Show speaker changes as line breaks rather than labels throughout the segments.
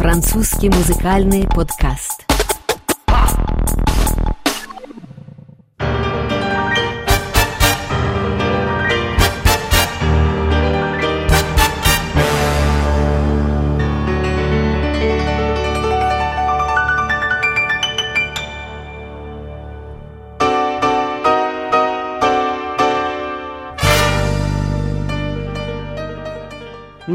Французский музыкальный подкаст.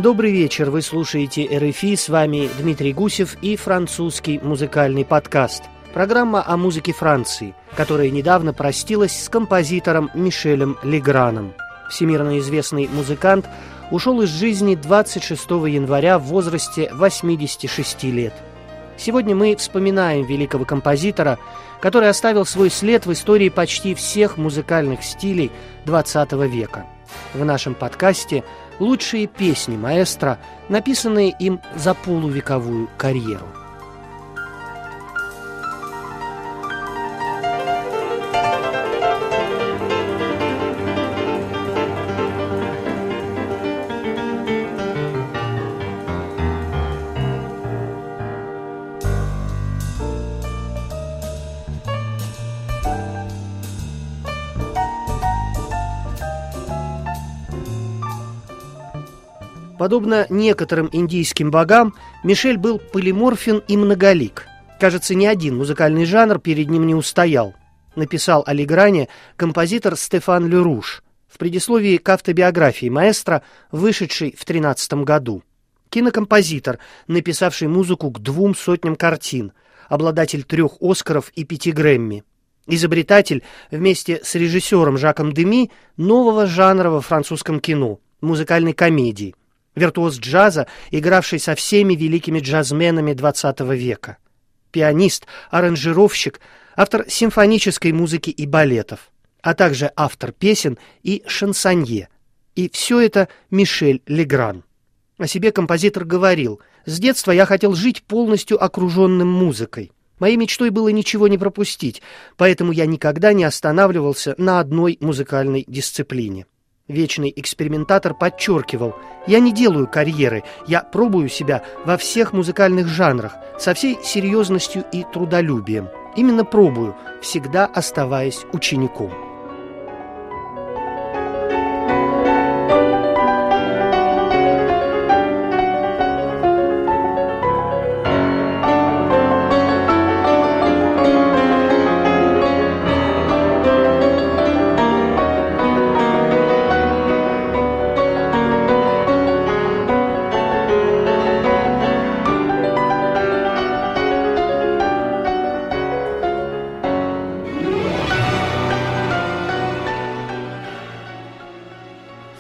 Добрый вечер, вы слушаете РФИ, с вами Дмитрий Гусев и французский музыкальный подкаст. Программа о музыке Франции, которая недавно простилась с композитором Мишелем Леграном. Всемирно известный музыкант ушел из жизни 26 января в возрасте 86 лет. Сегодня мы вспоминаем великого композитора, который оставил свой след в истории почти всех музыкальных стилей XX века. В нашем подкасте – лучшие песни маэстро, написанные им за полувековую карьеру. Подобно некоторым индийским богам, Мишель был полиморфен и многолик. Кажется, ни один музыкальный жанр перед ним не устоял, написал о композитор Стефан Люруш в предисловии к автобиографии маэстро, вышедшей в 13 году. Кинокомпозитор, написавший музыку к двум сотням картин, обладатель трех Оскаров и пяти Грэмми. Изобретатель вместе с режиссером Жаком Деми нового жанра во французском кино – музыкальной комедии – виртуоз джаза, игравший со всеми великими джазменами XX века, пианист, аранжировщик, автор симфонической музыки и балетов, а также автор песен и шансонье. И все это Мишель Легран. О себе композитор говорил, «С детства я хотел жить полностью окруженным музыкой. Моей мечтой было ничего не пропустить, поэтому я никогда не останавливался на одной музыкальной дисциплине». Вечный экспериментатор подчеркивал, «Я не делаю карьеры, я пробую себя во всех музыкальных жанрах, со всей серьезностью и трудолюбием. Именно пробую, всегда оставаясь учеником».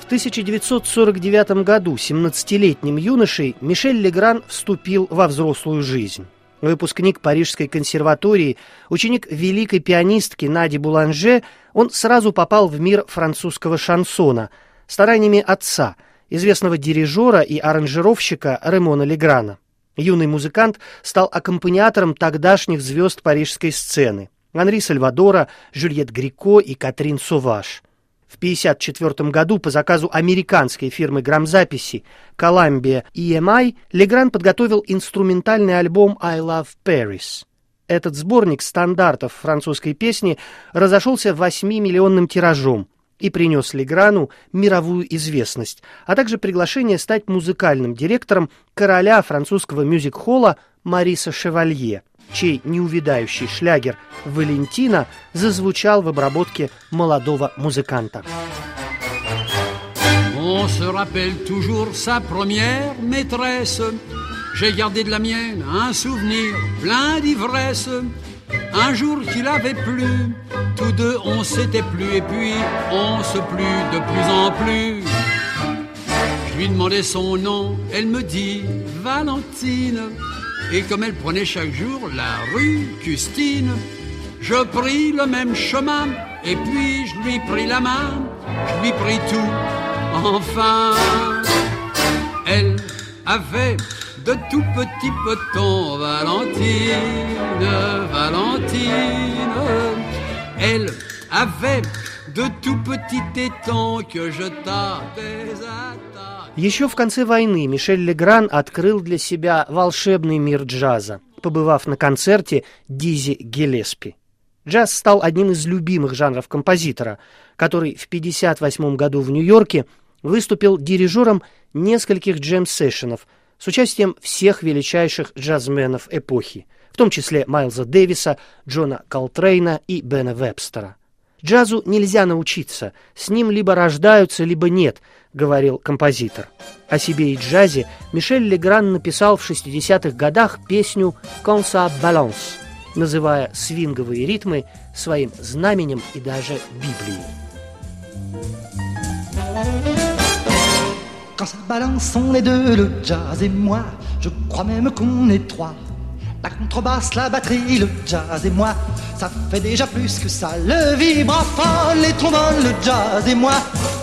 1949 году 17-летним юношей Мишель Легран вступил во взрослую жизнь. Выпускник Парижской консерватории, ученик великой пианистки Нади Буланже, он сразу попал в мир французского шансона стараниями отца, известного дирижера и аранжировщика Ремона Леграна. Юный музыкант стал аккомпаниатором тогдашних звезд парижской сцены – Анри Сальвадора, Жюльет Грико и Катрин Суваш – в 1954 году по заказу американской фирмы грамзаписи Columbia EMI Легран подготовил инструментальный альбом «I Love Paris». Этот сборник стандартов французской песни разошелся 8-миллионным тиражом и принес Леграну мировую известность, а также приглашение стать музыкальным директором короля французского мюзик-холла Мариса Шевалье – чей неувидающий шлягер «Валентина» зазвучал в обработке молодого музыканта.
On se rappelle toujours sa première maîtresse. J'ai gardé de la mienne un souvenir plein d'ivresse. Un jour qu'il avait plu, tous deux on s'était plu et puis on se plut de plus en plus. Je lui demandais son nom, elle me dit Valentine. Et comme elle prenait chaque jour la rue Custine, je pris le même chemin et puis je lui pris la main, je lui pris tout. Enfin, elle avait de tout petits petons, Valentine, Valentine. Elle avait de tout petits tétons que je tapais à
Еще в конце войны Мишель Легран открыл для себя волшебный мир джаза, побывав на концерте Дизи Гелеспи. Джаз стал одним из любимых жанров композитора, который в 1958 году в Нью-Йорке выступил дирижером нескольких джем-сессионов с участием всех величайших джазменов эпохи, в том числе Майлза Дэвиса, Джона Колтрейна и Бена Вебстера. Джазу нельзя научиться, с ним либо рождаются, либо нет, говорил композитор. О себе и джазе Мишель Легран написал в 60-х годах песню «Конса Баланс», называя свинговые ритмы своим знаменем и даже Библией.
Quand ça balance, on est deux, le jazz et moi. Je crois même qu'on est trois. La contrebasse, la batterie, le jazz et moi. Ça fait déjà plus que ça. Le vibraphone, les trombones, le jazz et moi.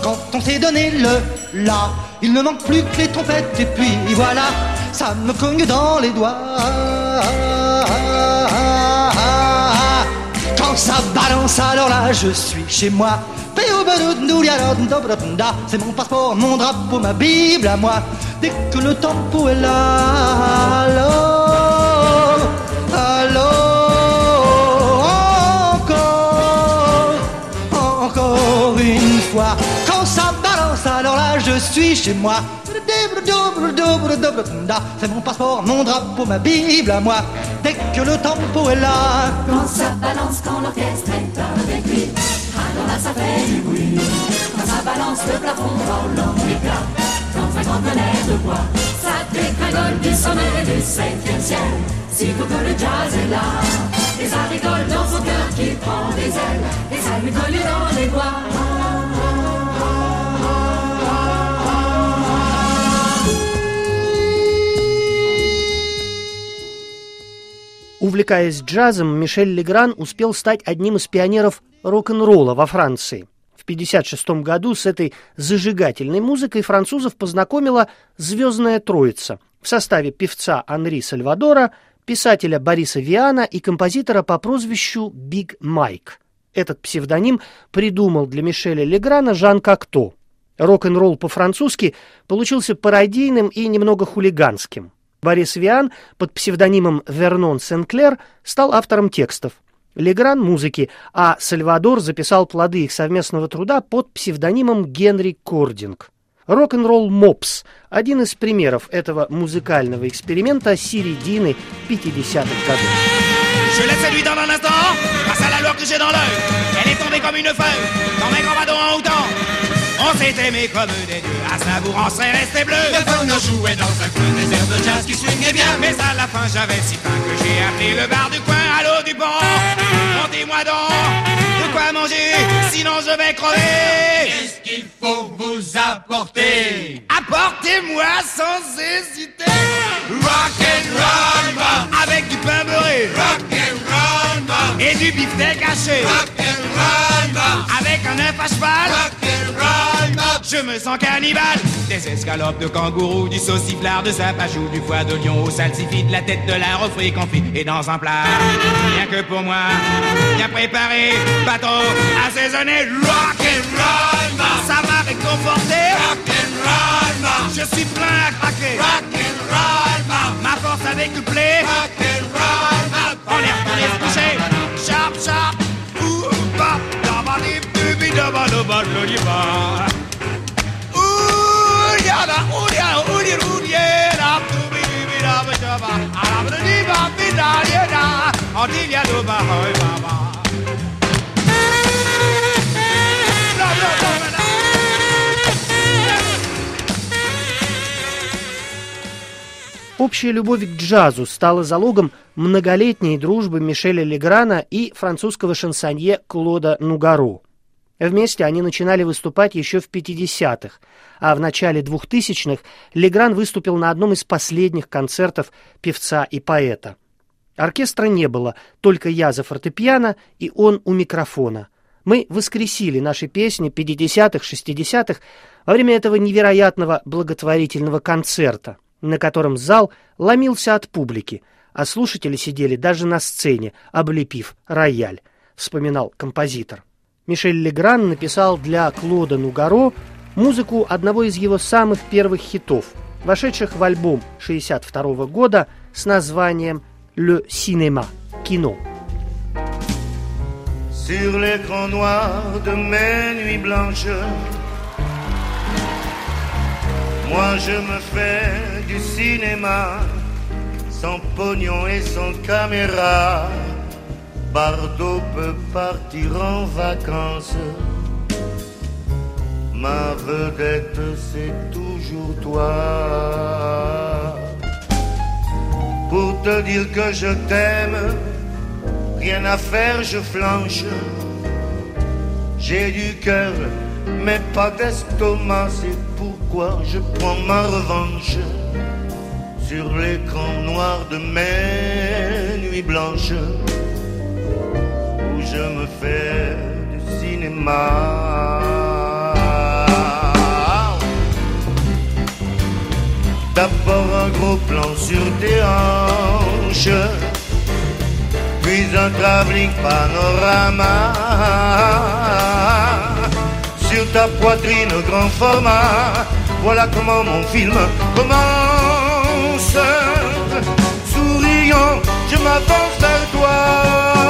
Quand on s'est donné le la, il ne manque plus que les trompettes et puis voilà, ça me cogne dans les doigts. Quand ça balance, alors là je suis chez moi. C'est mon passeport, mon drapeau, ma Bible à moi. Dès que le tempo est là, je suis chez moi. C'est mon passeport, mon drapeau, ma Bible à moi. Dès que le tempo est là.
Quand ça balance, quand l'orchestre est avec lui. Alors là, ça fait du bruit. Quand ça balance le plafond dans l'ombricard, dans un grand tonnerre de bois, ça dégringole du sommet du septième ciel. Sitôt que le jazz est là, et ça rigole dans son cœur qui prend des ailes, et ça lui dans les doigts.
Увлекаясь джазом, Мишель Легран успел стать одним из пионеров рок-н-ролла во Франции. В 1956 году с этой зажигательной музыкой французов познакомила «Звездная троица» в составе певца Анри Сальвадора, писателя Бориса Виана и композитора по прозвищу Биг Майк. Этот псевдоним придумал для Мишеля Леграна Жан Кокто. Рок-н-ролл по-французски получился пародийным и немного хулиганским. Борис Виан под псевдонимом Вернон Сенклер стал автором текстов. Легран – музыки, а Сальвадор записал плоды их совместного труда под псевдонимом Генри Кординг. Рок-н-ролл Мопс – один из примеров этого музыкального эксперимента середины 50-х годов.
Je l'ai séduite en un instant, grâce à la lueur que j'ai dans l'œil. Elle est tombée comme une feuille, dans mes grands en houtant. On s'est aimé comme des dieux, à savourant c'est resté bleu.
Le phone jouait dans un coin des airs de jazz qui swingait bien.
Mais à la fin j'avais si faim que j'ai appelé le bar du coin à l'eau du pont. Montez-moi donc de quoi manger, sinon je vais crever.
Qu'est-ce qu'il faut vous apporter?
Apportez-moi sans hésiter
Rock and roll,
avec du pain beurré
Rock and roll,
et du beefsteak haché.
Rock and roll.
Avec un œuf à cheval,
Rock.
Je me sens cannibale. Des escalopes de kangourou, du sauciflard de sapajou, du foie de lion au salsifis, de la tête de la refrit confit et dans un plat. Rien que pour moi, bien préparé, bateau assaisonné, rock and roll,
man.
ça m'a réconforté.
Rock man.
Je suis plein à craquer.
Rock and roll, man.
Ma force le blé.
Rock and roll, man.
On est retourné se coucher. Sharp, sharp. Daba, daba,
Общая любовь к джазу стала залогом многолетней дружбы Мишеля Леграна и французского шансонье Клода Нугаро. Вместе они начинали выступать еще в 50-х, а в начале 2000-х Легран выступил на одном из последних концертов певца и поэта. Оркестра не было, только я за фортепиано и он у микрофона. Мы воскресили наши песни 50-х, 60-х во время этого невероятного благотворительного концерта, на котором зал ломился от публики, а слушатели сидели даже на сцене, облепив рояль, вспоминал композитор. Мишель Легран написал для Клода Нугаро музыку одного из его самых первых хитов, вошедших в альбом 1962 года с названием «Le Cinéma» – «Кино».
Sur l'écran noir de mes nuits blanches, moi je me fais du cinéma, sans pognon et sans caméra. Bardot peut partir en vacances. Ma vedette, c'est toujours toi. Pour te dire que je t'aime, rien à faire, je flanche. J'ai du cœur, mais pas d'estomac, c'est pourquoi je prends ma revanche sur l'écran noir de mes nuits blanches je me fais du cinéma. D'abord un gros plan sur tes hanches, puis un travelling panorama. Sur ta poitrine grand format, voilà comment mon film commence. Souriant, je m'avance vers toi.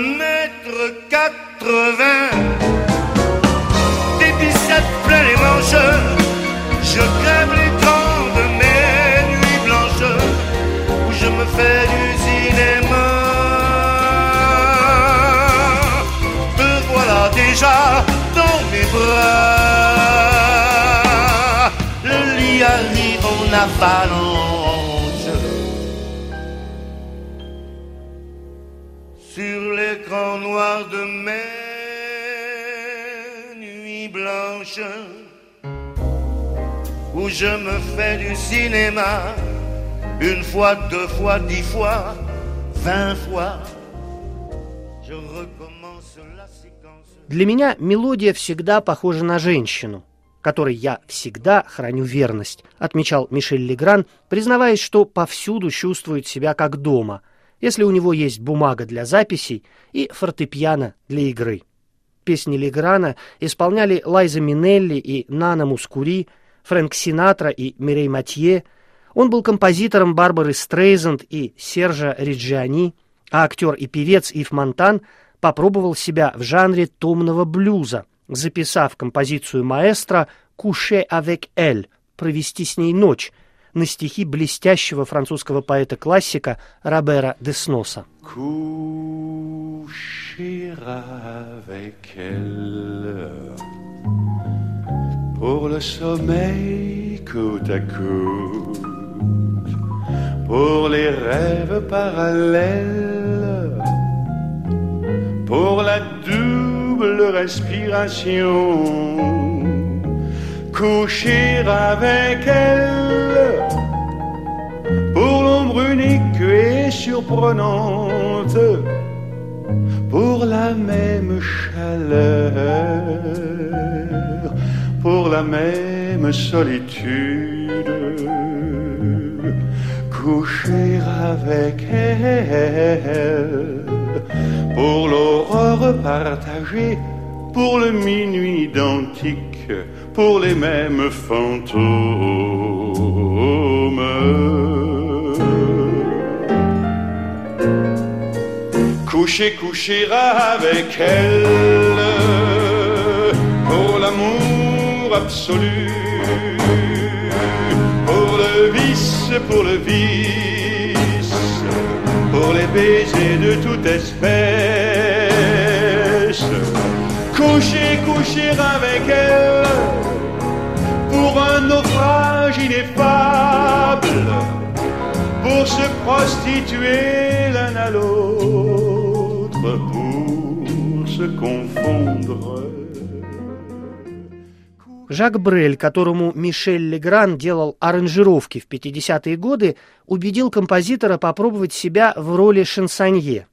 Mètre quatre-vingts des biceps plein les manches. Je crève l'écran de mes nuits blanches où je me fais du cinéma. Te voilà déjà dans mes bras. Le lit arrive en avalanche. Blanches où je me fais du cinéma une fois, deux fois, dix fois, vingt fois. Je recommence la séquence.
Для меня мелодия всегда похожа на женщину, которой я всегда храню верность, отмечал Мишель Легран, признаваясь, что повсюду чувствует себя как дома, если у него есть бумага для записей и фортепиано для игры. Песни Леграна исполняли Лайза Минелли и Нана Мускури, Фрэнк Синатра и Мирей Матье. Он был композитором Барбары Стрейзенд и Сержа Риджиани, а актер и певец Ив Монтан попробовал себя в жанре томного блюза, записав композицию маэстро «Coucher avec elle» — «Провести с ней ночь» на стихи блестящего французского поэта-классика Робера де Сноса.
coucher avec elle pour le sommeil côte à côte, pour les rêves parallèles, pour la double respiration. Coucher avec elle pour l'ombre unique et surprenante, pour la même chaleur, pour la même solitude. Coucher avec elle, pour l'aurore partagée, pour le minuit identique, pour les mêmes fantômes. Coucher, coucher avec elle pour l'amour absolu, pour le vice, pour le vice, pour les baisers de toute espèce. Coucher, coucher avec elle pour un naufrage ineffable, pour se prostituer l'un à l'autre, pour se confondre.
Жак Брель, которому Мишель Легран делал аранжировки в 50-е годы, убедил композитора попробовать себя в роли шансонье.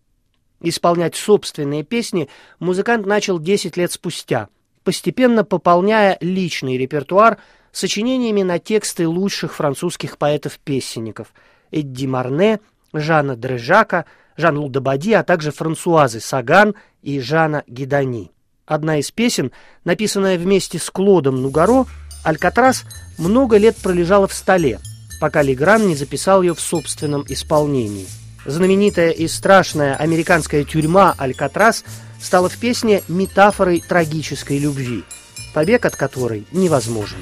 Исполнять собственные песни музыкант начал 10 лет спустя, постепенно пополняя личный репертуар сочинениями на тексты лучших французских поэтов-песенников Эдди Марне, Жана Дрежака, Жан Лудобади, а также Франсуазы Саган и Жана Гидани. Одна из песен, написанная вместе с Клодом Нугаро, «Алькатрас», много лет пролежала в столе, пока Легран не записал ее в собственном исполнении. Знаменитая и страшная американская тюрьма «Алькатрас» стала в песне метафорой трагической любви, побег от которой невозможен.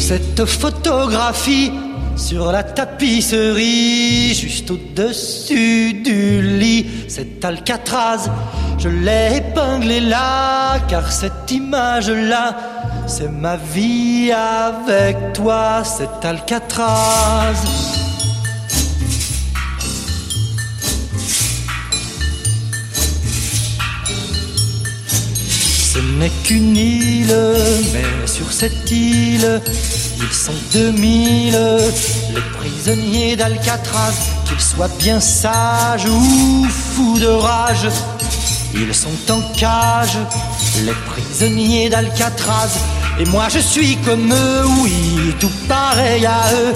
Cette photographie sur la tapisserie, juste au-dessus du lit, cet Alcatraz, je l'ai épinglé là, car cette image-là, c'est ma vie avec toi, cet Alcatraz. Ce n'est qu'une île, mais sur cette île, ils sont 2000, les prisonniers d'Alcatraz, qu'ils soient bien sages ou fous de rage. Ils sont en cage, les prisonniers d'Alcatraz. Et moi je suis comme eux, oui, tout pareil à eux.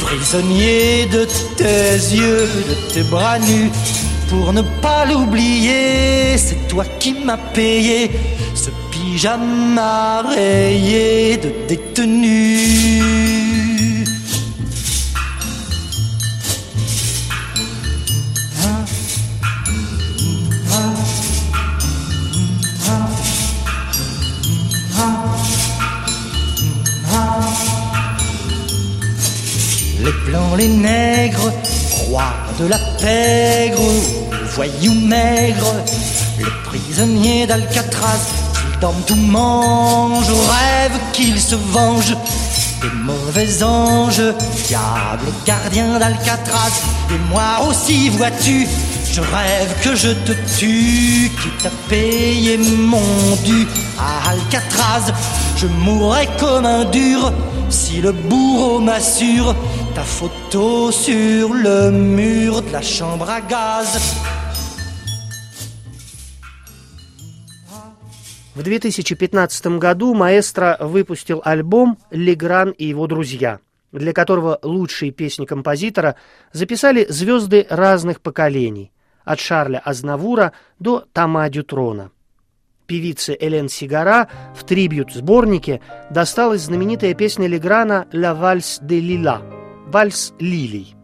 Prisonnier de tes yeux, de tes bras nus. Pour ne pas l'oublier, c'est toi qui m'as payé ce pyjama rayé de détenu. Les blancs, les nègres, rois de la pègre, voyous maigres, les prisonniers d'Alcatraz, qu'ils dorment ou mangent, rêvent qu'ils se vengent des mauvais anges, diables gardiens d'Alcatraz, et moi aussi, vois-tu, je rêve que je te tue, qui t'a payé mon dû à Alcatraz, je mourrai comme un dur si le bourreau m'assure ta photo sur le mur de la chambre à gaz.
В 2015 году маэстро выпустил альбом «Легран и его друзья», для которого лучшие песни композитора записали звезды разных поколений, от Шарля Азнавура до Тома Дютрона. Певице Элен Сигара в трибют-сборнике досталась знаменитая песня Леграна «La Valse de Lila» – «Вальс лилий».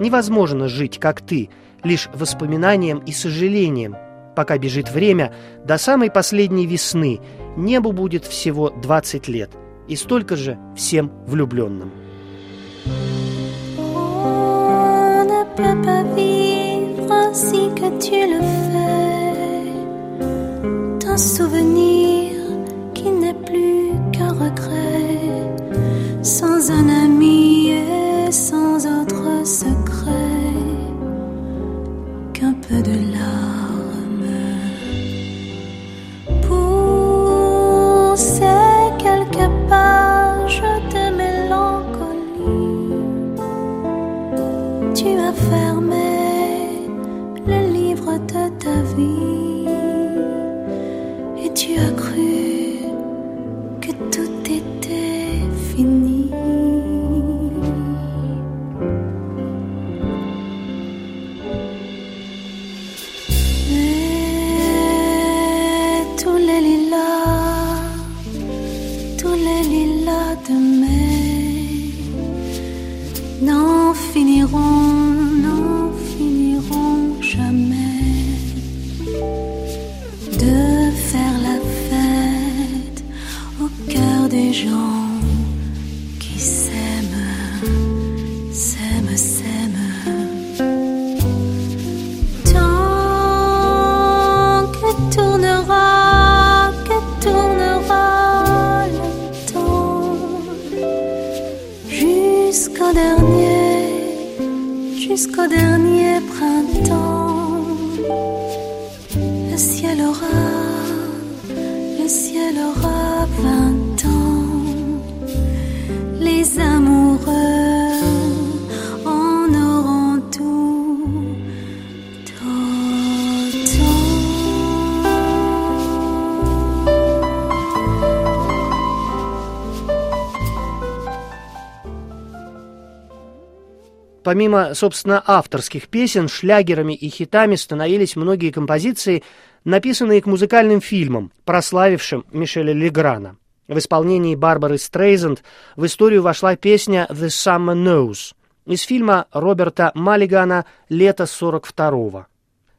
Невозможно жить, как ты, лишь воспоминанием и сожалением – пока бежит время, до самой последней весны небу будет всего 20 лет, и столько же всем влюбленным.
Ne peut pas vivre ainsi que tu le fais. Souvenir qui n'est plus qu'un regret, sans un ami
помимо, собственно, авторских песен, шлягерами и хитами становились многие композиции, написанные к музыкальным фильмам, прославившим Мишеля Леграна. В исполнении Барбары Стрейзенд в историю вошла песня «The Summer Knows» из фильма Роберта Маллигана «Лето 42-го».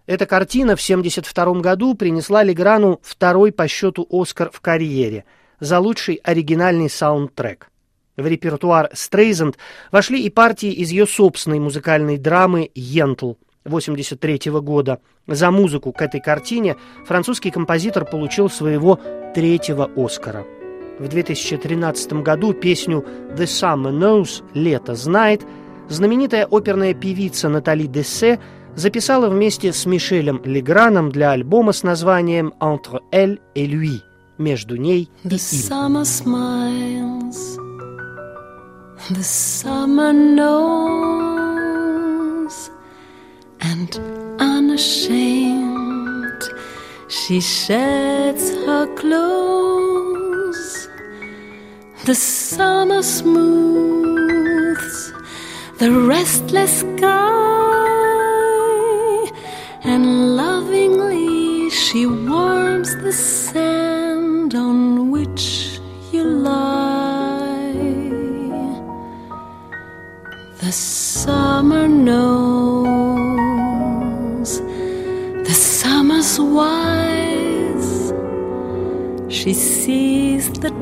Эта картина в 1972 году принесла Леграну второй по счету «Оскар» в карьере за лучший оригинальный саундтрек. В репертуар Стрейзенд вошли и партии из ее собственной музыкальной драмы «Йентл» 1983 года. За музыку к этой картине французский композитор получил своего третьего «Оскара». В 2013 году песню «The Summer Knows» «Лето знает» знаменитая оперная певица Натали Дессе записала вместе с Мишелем Леграном для альбома с названием «Entre elle et lui» между ней и
The summer smiles, the summer knows, and unashamed she sheds her clothes. The summer smooths the restless sky, and lovingly she warms the sand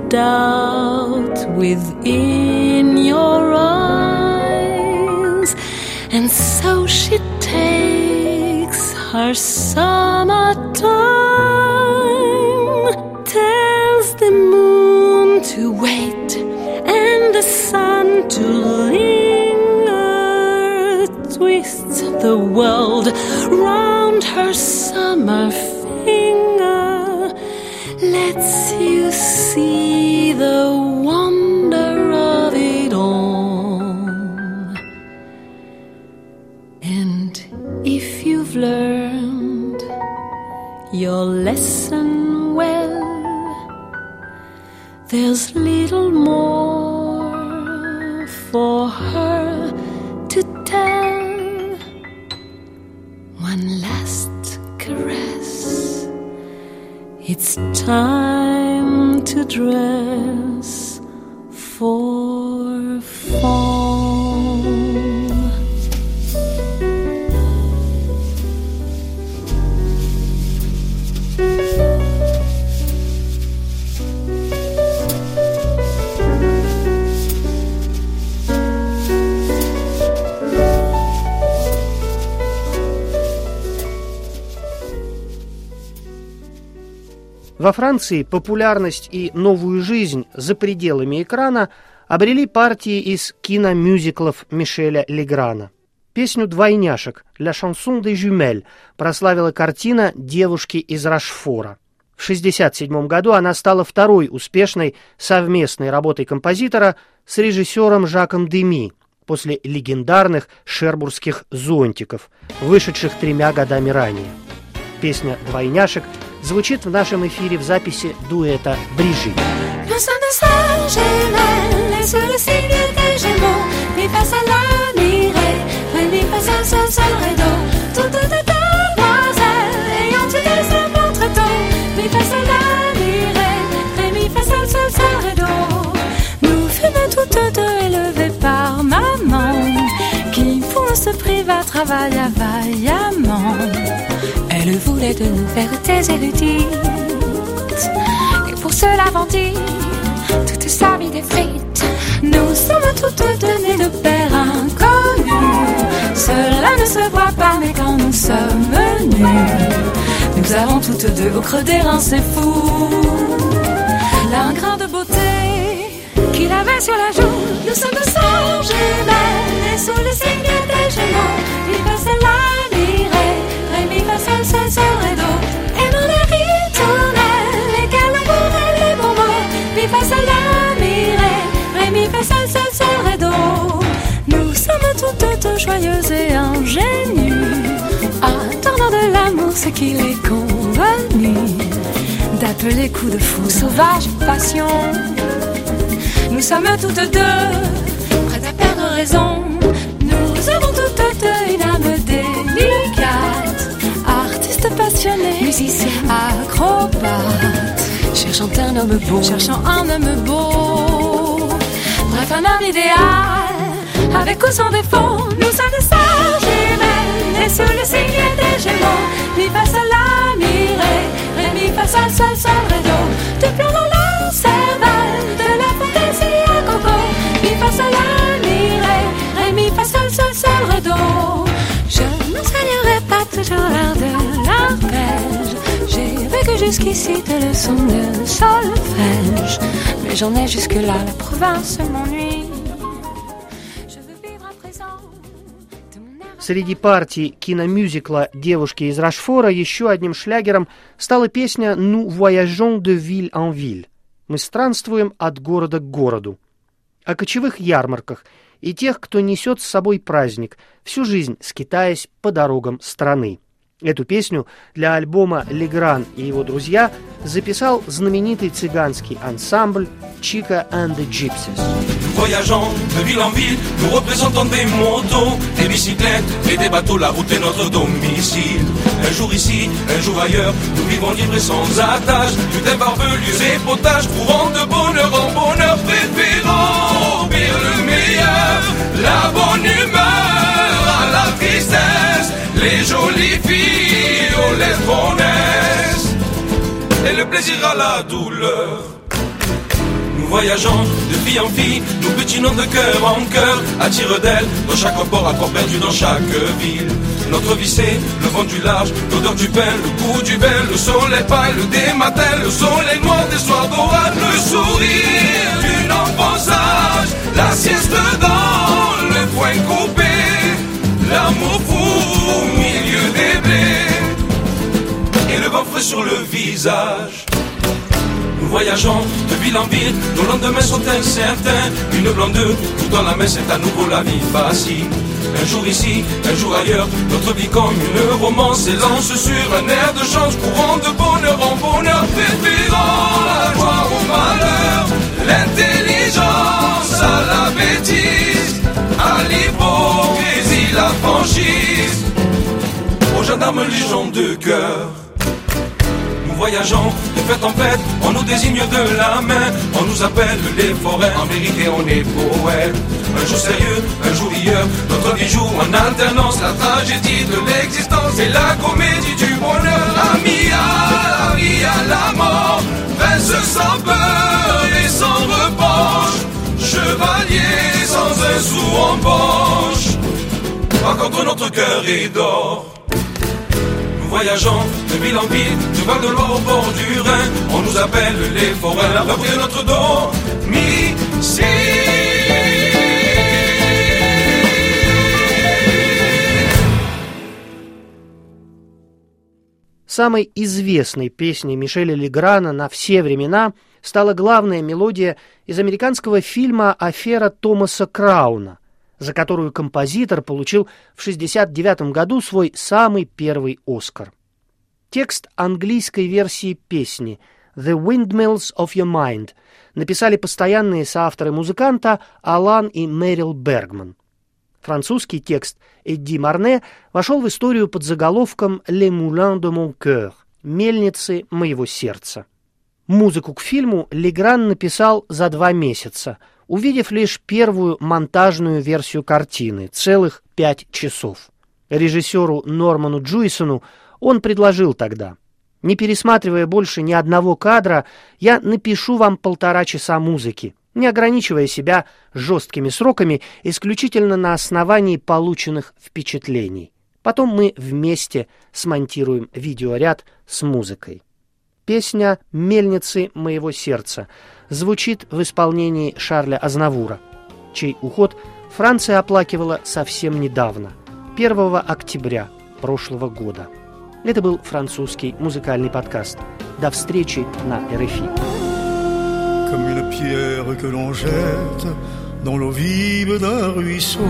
doubt within your eyes, and so she takes her summertime, tells the moon to wait and the sun to linger, twists the world round her summer finger, lets you see the dress
Франции популярность и новую жизнь за пределами экрана обрели партии из киномюзиклов Мишеля Леграна. Песню «Двойняшек» «La chanson des jumelles» прославила картина «Девушки из Рашфора». В 1967 году она стала второй успешной совместной работой композитора с режиссером Жаком Деми после легендарных шербургских «Зонтиков», вышедших тремя годами ранее. Песня «Двойняшек» звучит в нашем эфире в записи дуэта «Брижи».
Nous sommes des sœurs jumelles, et sous le signe des Gémeaux, mi fa sol la mi ré, ré mi fa sol sol sol ré do. Toutes des demoiselles, ayant une seul ventre tôt, mi fa sol la mi ré, ré mi fa sol sol sol ré do. Nous fûmes toutes deux élevées par maman, qui pour ce priva travailla vaillamment. de nous faire des érudites. Et pour cela vendit toute sa vie des frites. Nous sommes toutes deux nées de pères inconnus. Cela ne se voit pas, mais quand nous sommes nus, nous avons toutes deux au creux des reins, c'est fou. L'un grain de beauté qu'il avait sur la joue. Nous sommes deux sœurs jumelles et sous le signe des Gémeaux, il passe la sol sol sol ré do. Et mon et quel amour et les bons mots, mi fa sol la mi ré, ré mi fa sol sol sol do. Nous sommes toutes deux joyeuses et ingénues, attendant de l'amour ce qu'il est convenu d'appeler coup de fou, sauvage passion. Nous sommes toutes deux prêtes à perdre raison. Passionné, musicien, acrobate, cherchant un homme beau, cherchant un homme beau. Bref, un homme idéal, avec ou sans défaut, nous sommes des sages humaines, et sous le signe des Gémeaux, mi face à la ré mi fa sol sol sol ré jusqu'ici de leçons de solfège. Mais j'en ai jusque-là, la province m'ennuie.
Среди партий киномюзикла «Девушки из Рашфора» еще одним шлягером стала песня «Ну voyageons de ville en ville» «Мы странствуем от города к городу». О кочевых ярмарках и тех, кто несет с собой праздник, всю жизнь скитаясь по дорогам страны. Эту песню для альбома «Легран и его друзья» записал знаменитый цыганский ансамбль «Chica and the Gypsies».
Voyageant de ville en ville, nous représentons des motos, des bicyclettes et des bateaux. La route est notre domicile. Un jour ici, un jour ailleurs, nous vivons libres et sans attache. Lutin barbelus et potages, courant de bonheur en bonheur, préférant au pire le meilleur. La bonne humeur à la tristesse, les jolies filles et le plaisir à la douleur. Nous voyageons de fille en fille, nous butinons de cœur en cœur, à tire d'aile, dans chaque port, à corps perdu dans chaque ville. Notre vie c'est le vent du large, l'odeur du pain, le goût du bain, le soleil pâle, des matins, le soleil noir des soirs d'orage, le sourire d'une enfant sage, la sieste dans le foin coupé, l'amour fou le vent frais sur le visage. Nous voyageons de ville en ville, nos lendemains sont incertains. Une blonde, tout dans la main, c'est à nouveau la vie facile. Un jour ici, un jour ailleurs, notre vie comme une romance s'élance sur un air de chance, courant de bonheur en bonheur, préférant la joie au malheur, l'intelligence à la bêtise, à l'hypocrisie, la franchise, aux gendarmes légion de cœur. Voyageons de fête en fête, on nous désigne de la main, on nous appelle les forêts, en vérité on est poète. Un jour sérieux, un jour rieur, notre vie joue en alternance, la tragédie de l'existence et la comédie du bonheur. Ami à la vie, à la mort, reste sans peur et sans reproche, chevalier sans un sou en poche, par contre notre cœur est d'or. Voyageons de ville en ville, du Val de Loire au bord du Rhin. On nous appelle les forains, de notre dos.
Самой известной песней Мишеля Леграна на все времена стала главная мелодия из американского фильма «Афера Томаса Крауна», за которую композитор получил в 1969 году свой самый первый «Оскар». Текст английской версии песни «The Windmills of Your Mind» написали постоянные соавторы музыканта Алан и Мэрил Бергман. Французский текст Эдди Марне вошел в историю под заголовком «Les moulins de mon cœur» — «Мельницы моего сердца». Музыку к фильму Легран написал за два месяца, увидев лишь первую монтажную версию картины, целых пять часов. Режиссеру Норману Джуисону он предложил тогда, не пересматривая больше ни одного кадра, я напишу вам полтора часа музыки, не ограничивая себя жесткими сроками исключительно на основании полученных впечатлений. Потом мы вместе смонтируем видеоряд с музыкой. Песня «Мельницы моего сердца» звучит в исполнении Шарля Азнавура, чей уход Франция оплакивала совсем недавно, 1 октября прошлого года. Это был французский музыкальный подкаст. До встречи на РФИ.
dans l'eau vive d'un ruisseau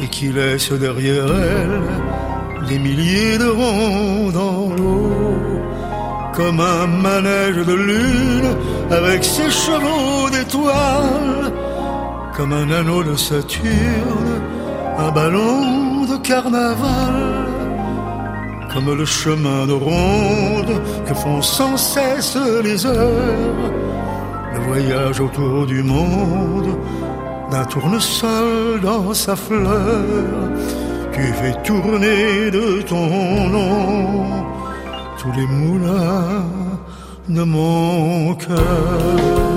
et qui laisse derrière elle des milliers de ronds dans l'eau, comme un manège de lune avec ses chevaux d'étoiles, comme un anneau de Saturne, un ballon de carnaval comme le chemin de ronde que font sans cesse les heures. Le voyage autour du monde d'un tournesol dans sa fleur. Tu fais tourner de ton nom tous les moulins de mon cœur.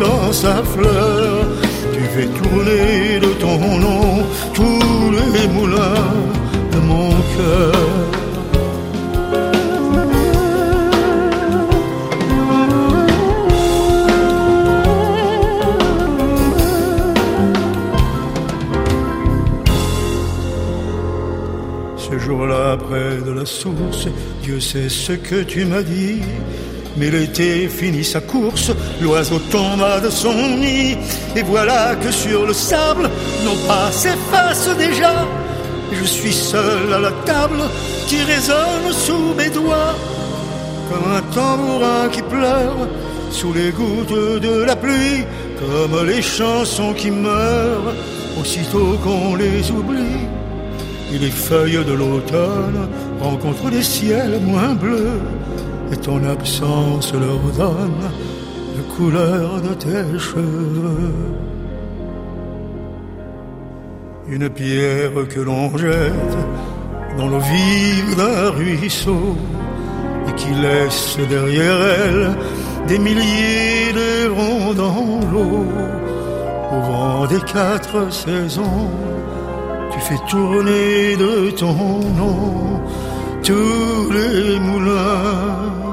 Dans sa fleur. Tu fais tourner de ton nom tous les moulins de mon cœur. Ce jour-là, près de la source, Dieu sait ce que tu m'as dit. Mais l'été finit sa course, l'oiseau tomba de son nid, et voilà que sur le sable, nos pas s'effacent déjà. Je suis seul à la table qui résonne sous mes doigts, comme un tambourin qui pleure sous les gouttes de la pluie, comme les chansons qui meurent aussitôt qu'on les oublie. Et les feuilles de l'automne rencontrent des ciels moins bleus, et ton absence leur donne couleur de tes cheveux. Une pierre que l'on jette dans l'eau vive d'un ruisseau, et qui laisse derrière elle des milliers de ronds dans l'eau, au vent des quatre saisons tu fais tourner de ton nom tous les moulins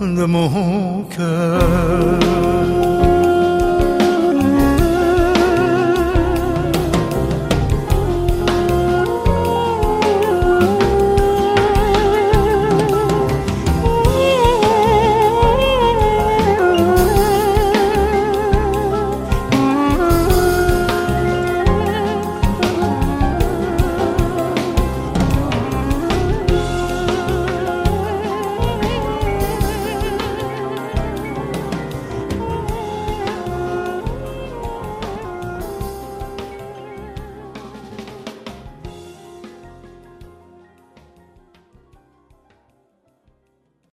de mon cœur.